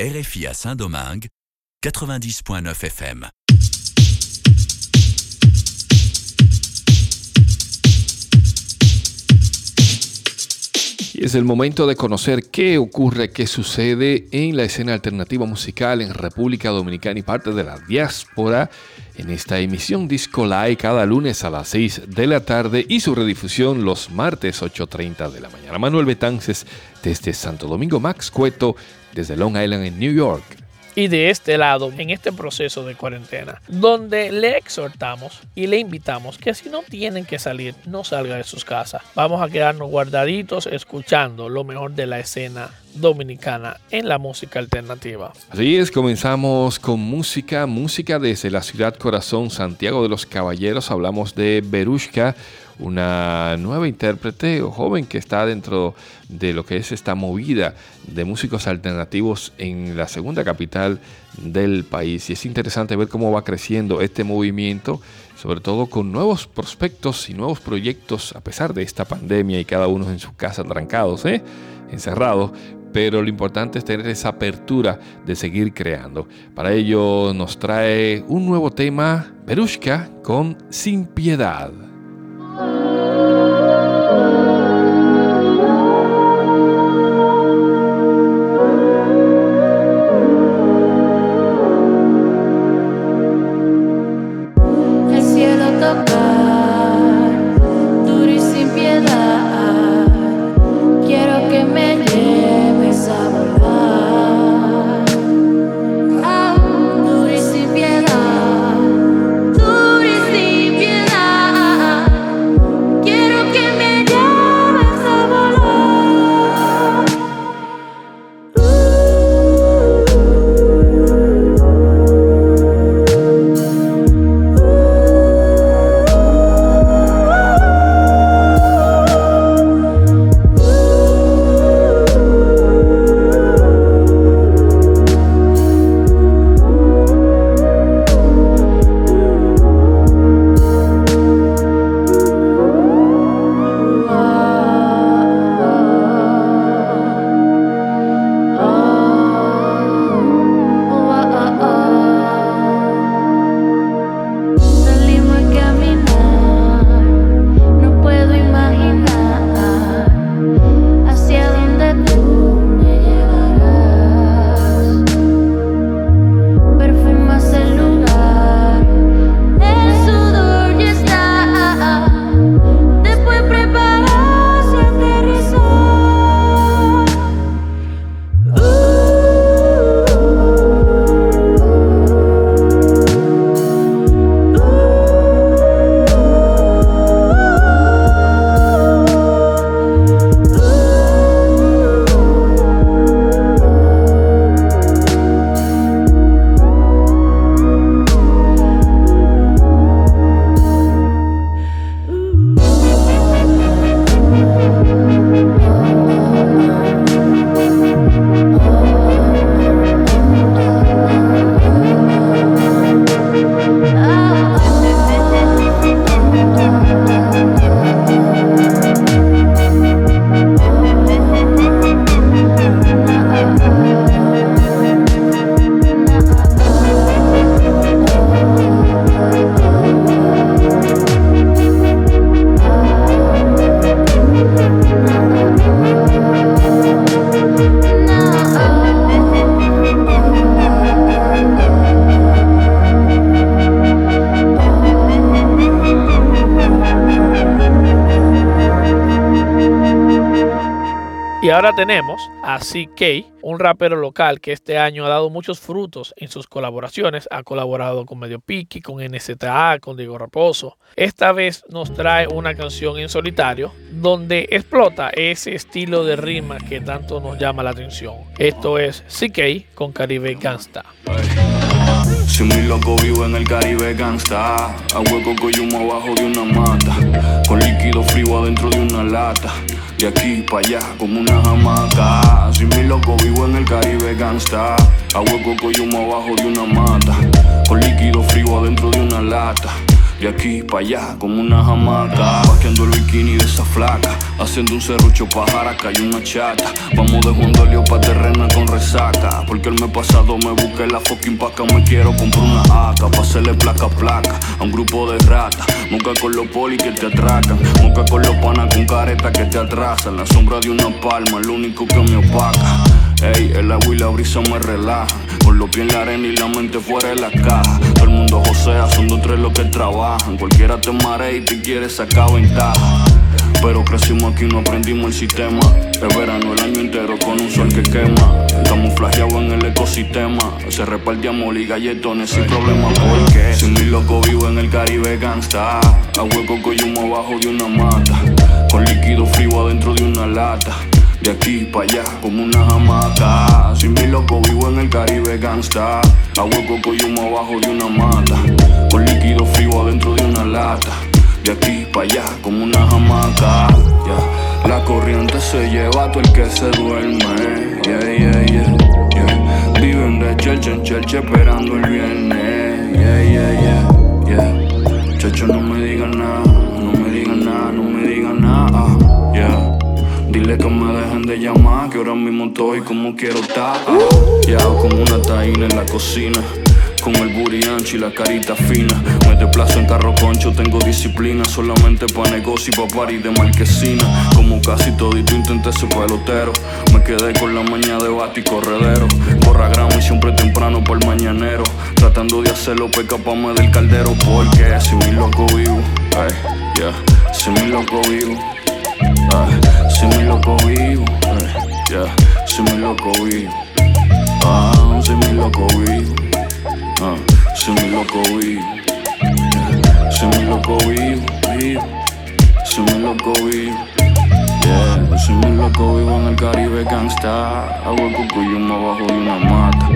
RFI à Saint-Domingue, 90.9 FM. Es el momento de conocer qué ocurre, qué sucede en la escena alternativa musical en República Dominicana y parte de la diáspora en esta emisión Disco Live cada lunes a las 6 de la tarde y su redifusión los martes 8.30 de la mañana. Manuel Betances desde Santo Domingo, Max Cueto desde Long Island en New York y de este lado en este proceso de cuarentena, donde le exhortamos y le invitamos que si no tienen que salir, no salga de sus casas. Vamos a quedarnos guardaditos escuchando lo mejor de la escena dominicana en la música alternativa. Así es, comenzamos con música, música desde la ciudad corazón Santiago de los Caballeros. Hablamos de Berushka, una nueva intérprete joven que está dentro de lo que es esta movida de músicos alternativos en la segunda capital del país. Y es interesante ver cómo va creciendo este movimiento, sobre todo con nuevos prospectos y nuevos proyectos, a pesar de esta pandemia y cada uno en su casa trancados, ¿eh? encerrados. Pero lo importante es tener esa apertura de seguir creando. Para ello nos trae un nuevo tema, Perushka, con Sin Piedad. Ahora tenemos a CK, un rapero local que este año ha dado muchos frutos en sus colaboraciones. Ha colaborado con Medio Piki, con NZA, con Diego Raposo. Esta vez nos trae una canción en solitario donde explota ese estilo de rima que tanto nos llama la atención. Esto es CK con Caribe Gangsta. Si mi loco vivo en el Caribe gangsta A hueco humo abajo de una mata Con líquido frío adentro de una lata De aquí para allá como una hamaca Si mi loco vivo en el Caribe gangsta. A hueco humo abajo de una mata. Con líquido frío adentro de una lata de aquí para allá como una jamaca. Vaqueando el bikini de esa flaca, haciendo un serrucho pajara, cayó una chata. Vamos de Juan Dolio pa' terrena con resaca. Porque el mes pasado me busqué la fucking paca, me quiero comprar una AK pa' hacerle placa placa a un grupo de ratas. Moca con los poli que te atracan, moca con los panas con careta que te atrasan. La sombra de una palma, lo único que me opaca. Ey, el agua y la brisa me relajan. Con los pies en la arena y la mente fuera de la caja. Todo el mundo josea, son dos tres los que trabajan. Cualquiera te marea y te quiere sacar ventaja. Pero crecimos aquí, no aprendimos el sistema. Es verano el año entero con un sol que quema. Estamos flageados en el ecosistema. Se reparte amor y galletones sin problema. Porque si mi loco vivo en el Caribe gangsta. A hueco humo abajo de una mata. Con líquido frío adentro de una lata. De aquí para allá como una hamaca. Sin mi loco vivo en el Caribe gangsta. A hueco humo abajo de una mata. Con líquido frío adentro de una lata. De aquí para allá como una hamaca. Yeah. La corriente se lleva a todo el que se duerme. Yeah, yeah, yeah, yeah. Viven de chelche en chelche esperando el viernes. Yeah, yeah, yeah, yeah. Chacho, no me digan nada, Que me dejen de llamar, que ahora mismo estoy como quiero estar. Ya como una taína en la cocina. Con el booty ancho y la carita fina. Me desplazo en carro concho, tengo disciplina. Solamente pa' negocio y pa' party de marquesina. Como casi todito intenté ser pelotero. Me quedé con la maña de bate y corredero. Corra gramo y siempre temprano por el mañanero. Tratando de hacerlo pa' escaparme del caldero. Porque si mi loco vivo, ay, yeah. Si mi loco vivo. Ay, si mi loco vivo, ay, yeah. Si mi loco vivo, ah, si mi loco vivo, ah, si mi loco vivo. Si mi loco vivo, si mi loco vivo, yeah. Si mi loco vivo en el Caribe gangsta, hago el me abajo de una mata,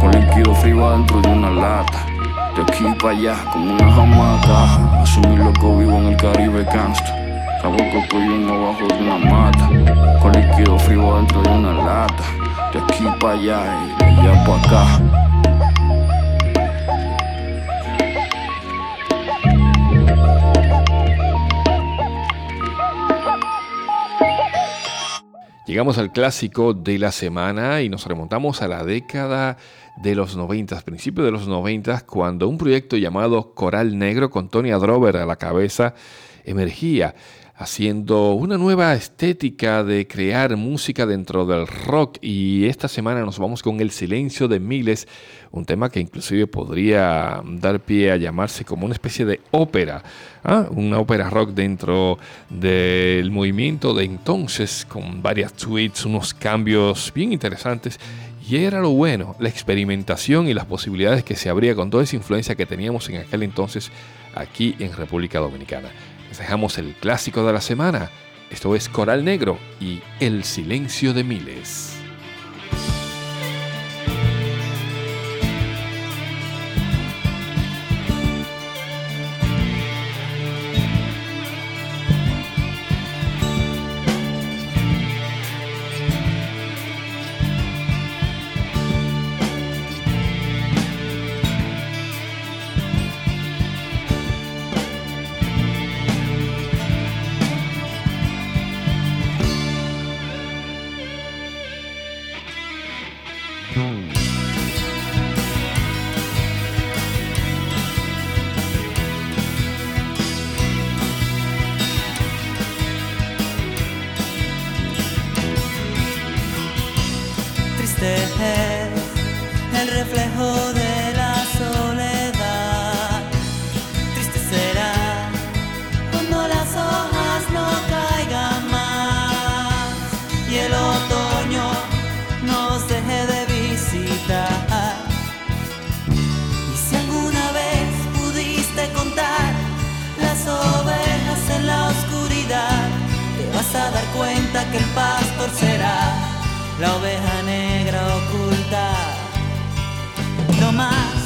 con líquido frío adentro de una lata. De aquí para allá como una jamaca Así mi loco vivo en el Caribe gangsta Hago cocoyuno abajo de una mata, con líquido frío dentro de una lata. De aquí para allá y de allá para acá. Llegamos al clásico de la semana y nos remontamos a la década de los 90, principios de los 90, cuando un proyecto llamado Coral Negro con Tony Adrover a la cabeza emergía haciendo una nueva estética de crear música dentro del rock. Y esta semana nos vamos con El silencio de miles, un tema que inclusive podría dar pie a llamarse como una especie de ópera, ¿ah? una ópera rock dentro del movimiento de entonces con varias tweets, unos cambios bien interesantes. Y era lo bueno, la experimentación y las posibilidades que se abría con toda esa influencia que teníamos en aquel entonces aquí en República Dominicana dejamos el clásico de la semana. Esto es Coral Negro y El Silencio de Miles. a dar cuenta que el pastor será la oveja negra oculta. No más.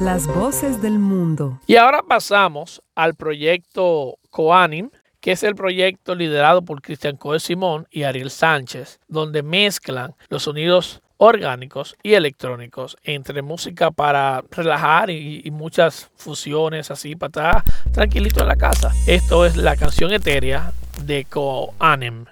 Las voces del mundo. Y ahora pasamos al proyecto Coanim, que es el proyecto liderado por Cristian Coe Simón y Ariel Sánchez, donde mezclan los sonidos orgánicos y electrónicos entre música para relajar y, muchas fusiones así para estar tranquilito en la casa. Esto es la canción etérea de Coanim.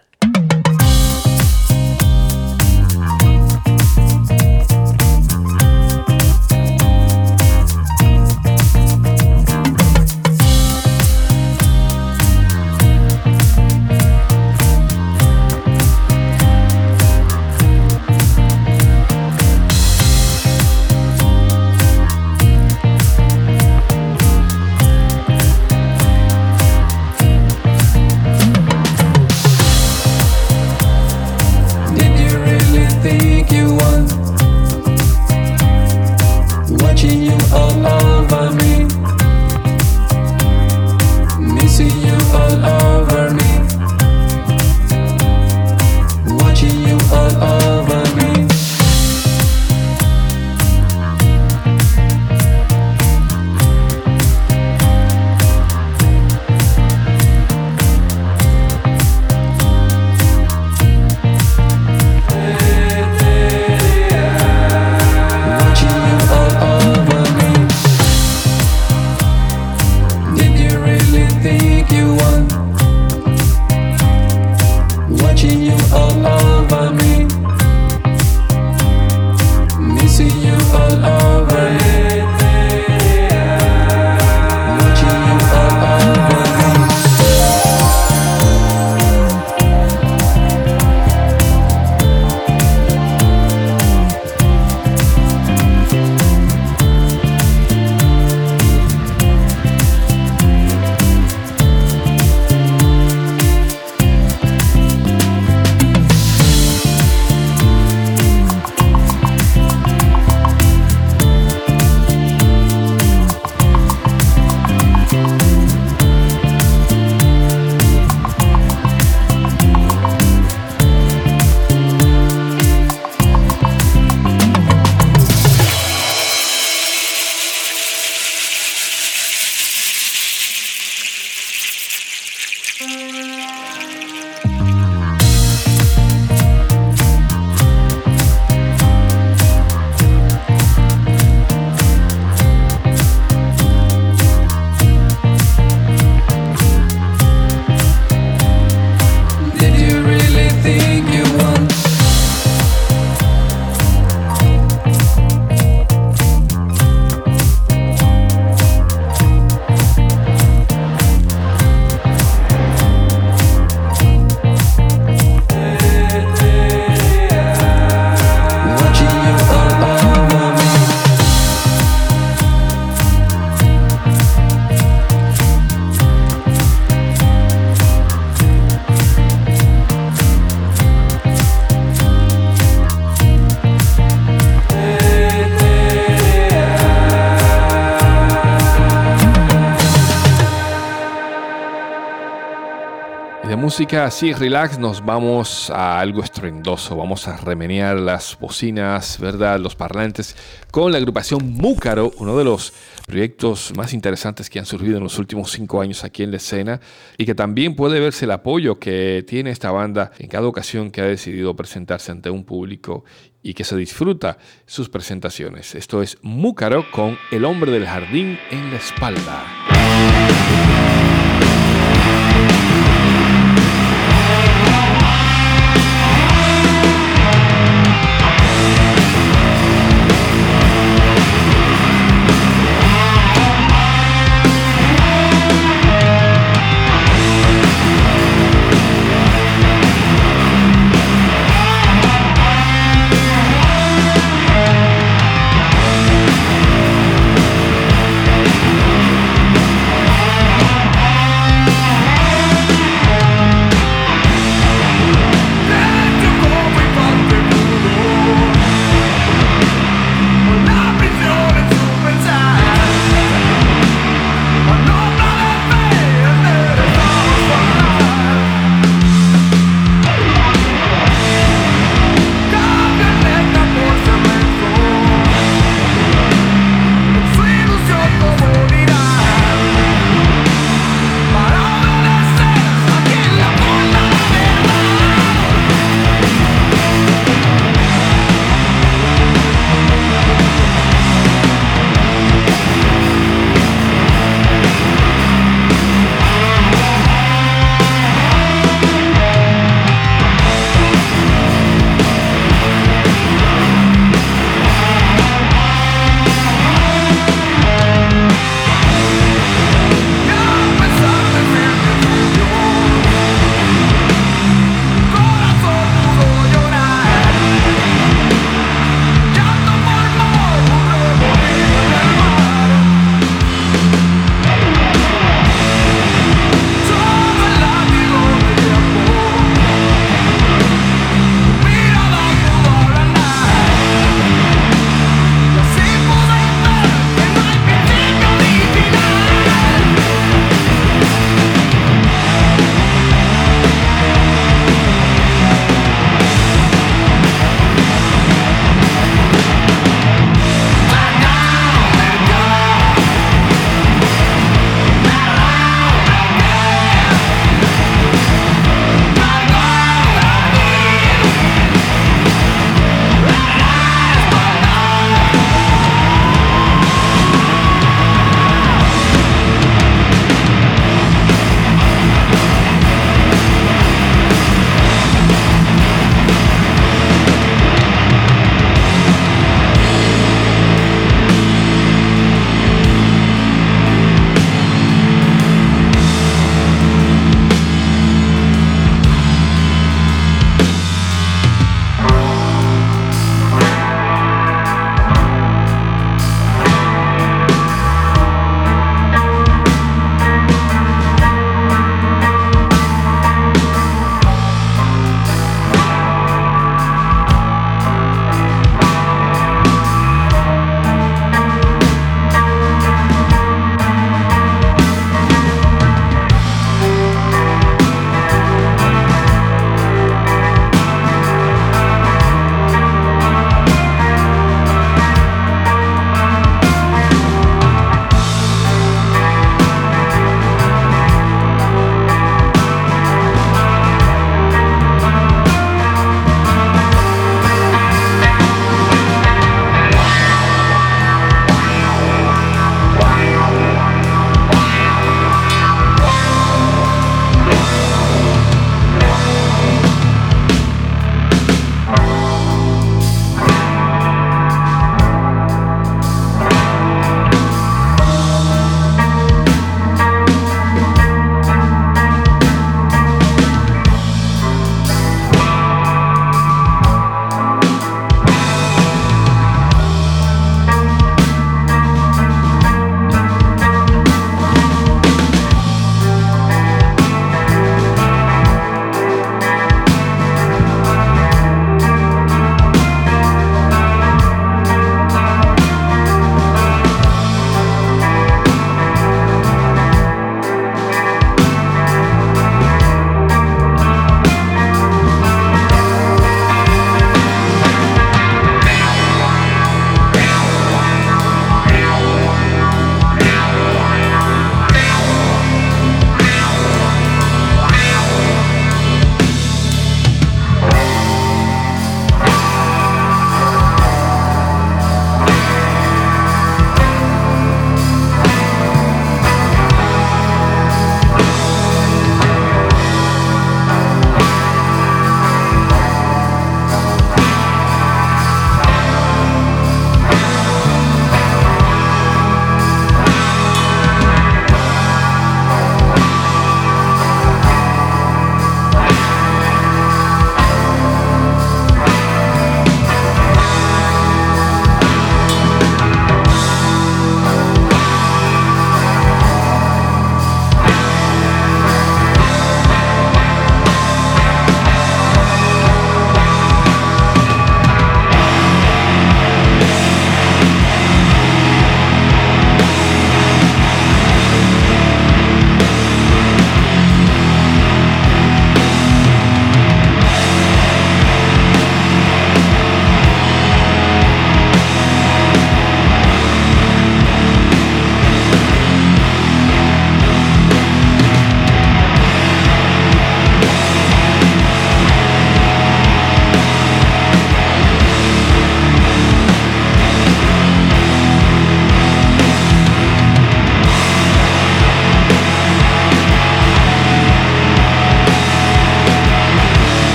Música así relax nos vamos a algo estruendoso. Vamos a remenear las bocinas, ¿verdad? Los parlantes con la agrupación Múcaro, uno de los proyectos más interesantes que han surgido en los últimos cinco años aquí en la escena y que también puede verse el apoyo que tiene esta banda en cada ocasión que ha decidido presentarse ante un público y que se disfruta sus presentaciones. Esto es Múcaro con El hombre del jardín en la espalda.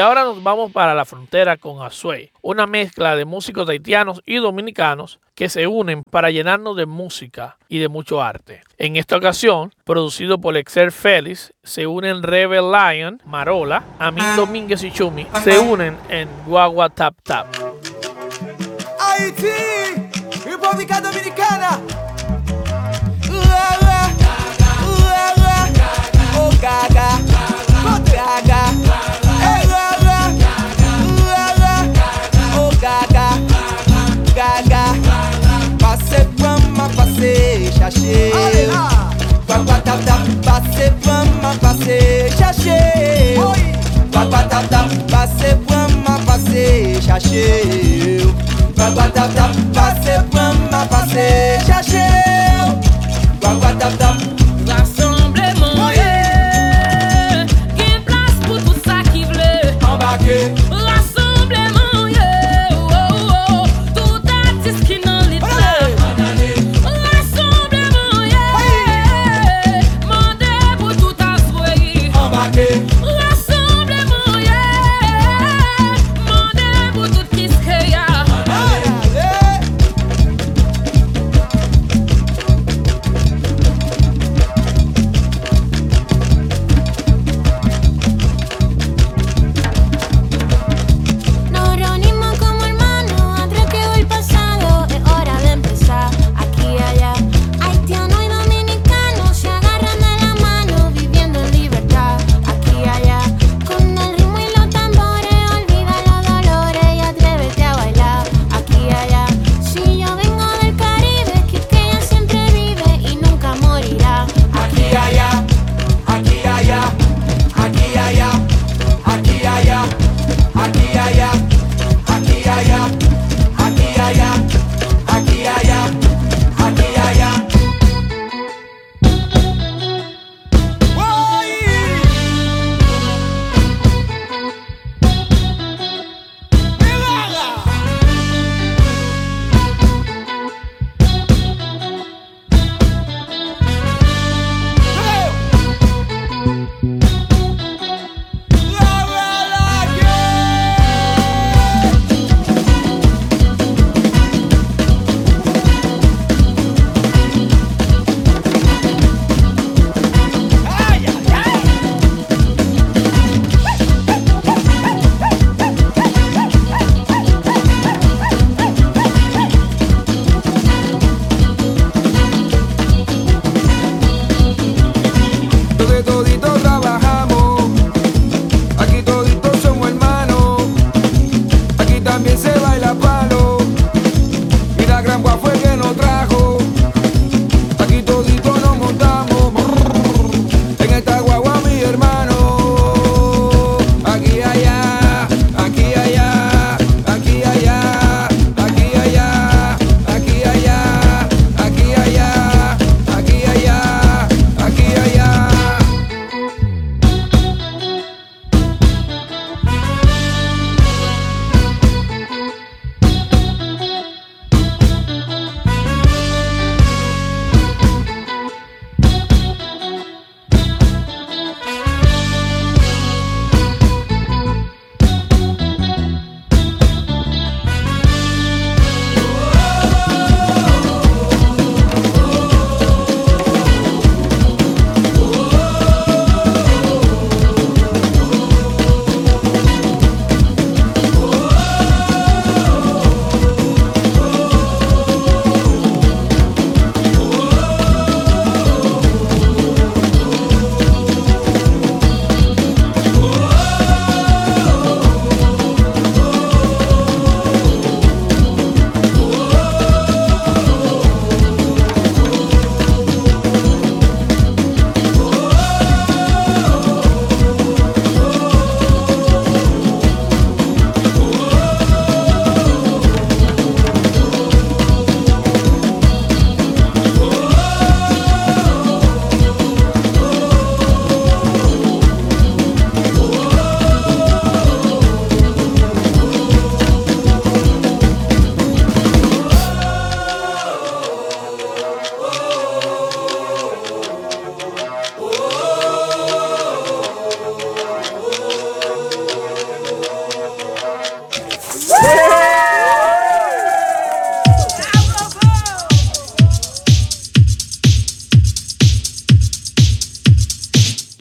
Ahora nos vamos para la frontera con Azuay, una mezcla de músicos haitianos y dominicanos que se unen para llenarnos de música y de mucho arte. En esta ocasión, producido por Exer Félix, se unen Rebel Lion, Marola, Amin Domínguez y Chumi, se unen en Guagua Tap Tap. Guagua tap tap, passe vama, passe chercher. Guagua tap tap, passe vama, passe chercher. Tap tap,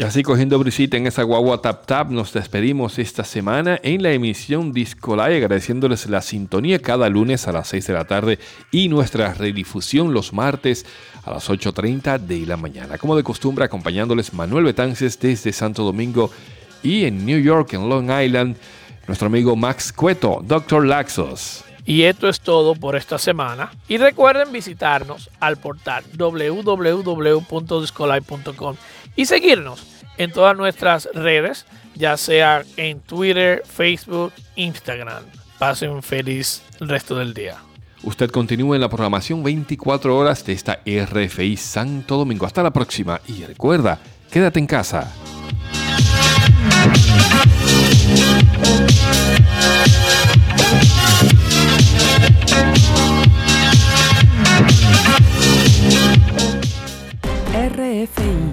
así cogiendo brisita en esa guagua tap tap, nos despedimos esta semana en la emisión Discolay, agradeciéndoles la sintonía cada lunes a las 6 de la tarde y nuestra redifusión los martes a las 8.30 de la mañana. Como de costumbre, acompañándoles Manuel Betances desde Santo Domingo y en New York, en Long Island, nuestro amigo Max Cueto, Dr. Laxos. Y esto es todo por esta semana. Y recuerden visitarnos al portal www.discolay.com y seguirnos en todas nuestras redes, ya sea en Twitter, Facebook, Instagram. Pasen un feliz resto del día. Usted continúa en la programación 24 horas de esta RFI Santo Domingo. Hasta la próxima y recuerda, quédate en casa. RFI